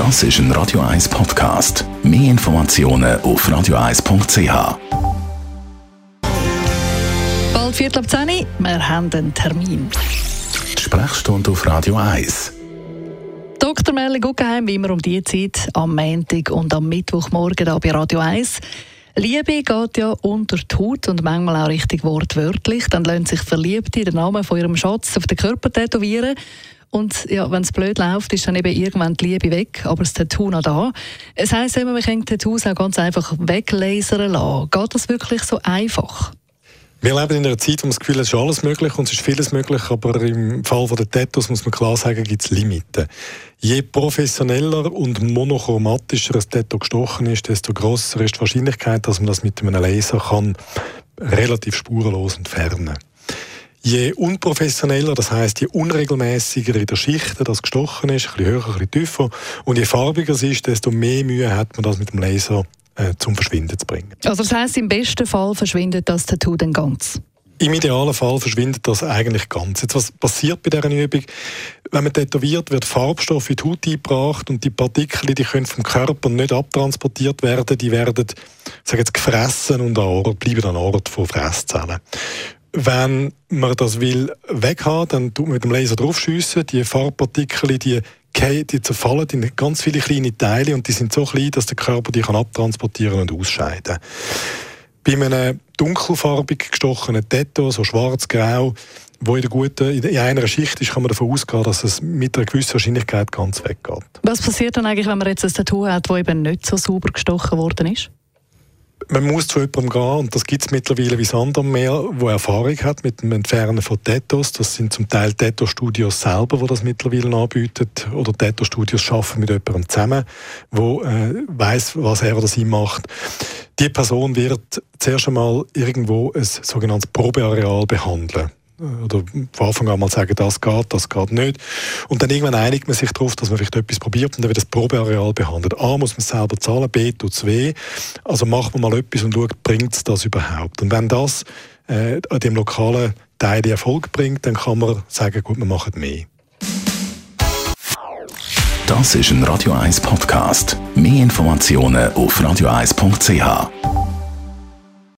Das ist ein Radio 1 Podcast. Mehr Informationen auf radio1.ch. Bald Viertel ab 10 Uhr, wir haben einen Termin. Die Sprechstunde auf Radio 1. Dr. Merle Guggenheim, wie immer um die Zeit, am Montag und am Mittwochmorgen hier bei Radio 1. Liebe geht ja unter die Haut und manchmal auch richtig wortwörtlich. Dann lassen sich Verliebte den Namen von ihrem Schatz auf den Körper tätowieren. Und ja, wenn es blöd läuft, ist dann eben irgendwann die Liebe weg, aber das Tattoo noch da. Es heisst immer, man kann Tattoos auch ganz einfach weglasern lassen. Geht das wirklich so einfach? Wir leben in einer Zeit, wo man das Gefühl hat, es ist alles möglich und es ist vieles möglich, aber im Fall der Tattoos muss man klar sagen, gibt es Limiten. Je professioneller und monochromatischer ein Tattoo gestochen ist, desto größer ist die Wahrscheinlichkeit, dass man das mit einem Laser kann relativ spurenlos entfernen kann. Je unprofessioneller, das heißt je unregelmäßiger in der Schicht das gestochen ist, ein bisschen höher, ein bisschen tiefer, und je farbiger es ist, desto mehr Mühe hat man das mit dem Laser äh, zum Verschwinden zu bringen. Also das heißt, im besten Fall verschwindet das Tattoo dann ganz? Im idealen Fall verschwindet das eigentlich ganz. Jetzt, was passiert bei dieser Übung? Wenn man tätowiert, wird Farbstoff in die Haut eingebracht und die Partikel, die können vom Körper nicht abtransportiert werden, die werden, sagen jetzt, gefressen und an Ort, bleiben an Ort von Fresszellen. Wenn man das will weghaben, dann tut man mit dem Laser draufschiessen. Die Farbpartikel, die, die zerfallen in ganz viele kleine Teile und die sind so klein, dass der Körper die kann abtransportieren und ausscheiden. Bei einem dunkelfarbig gestochenen Tattoo, so schwarz-grau, wo in, der guten, in einer Schicht ist, kann man davon ausgehen, dass es mit einer gewissen Wahrscheinlichkeit ganz weggeht. Was passiert dann eigentlich, wenn man jetzt ein Tattoo hat, das eben nicht so sauber gestochen worden ist? Man muss zu jemandem gehen, und das gibt es mittlerweile wie Sandam mehr, wo Erfahrung hat mit dem Entfernen von Tattoos. Das sind zum Teil Tattoo-Studios selber, die das mittlerweile anbieten. Oder Tattoo-Studios arbeiten mit jemandem zusammen, der äh, weiß, was er oder sie macht. Die Person wird zuerst einmal irgendwo ein sogenanntes Probeareal behandeln oder von Anfang an mal sagen, das geht, das geht nicht. Und dann irgendwann einigt man sich darauf, dass man vielleicht etwas probiert und dann wird das Probeareal behandelt. A, muss man selber zahlen, B, tut es weh. Also macht man mal etwas und schaut, bringt es das überhaupt. Und wenn das äh, an dem lokalen Teil Erfolg bringt, dann kann man sagen, gut, wir machen mehr. Das ist ein Radio 1 Podcast. Mehr Informationen auf radio1.ch.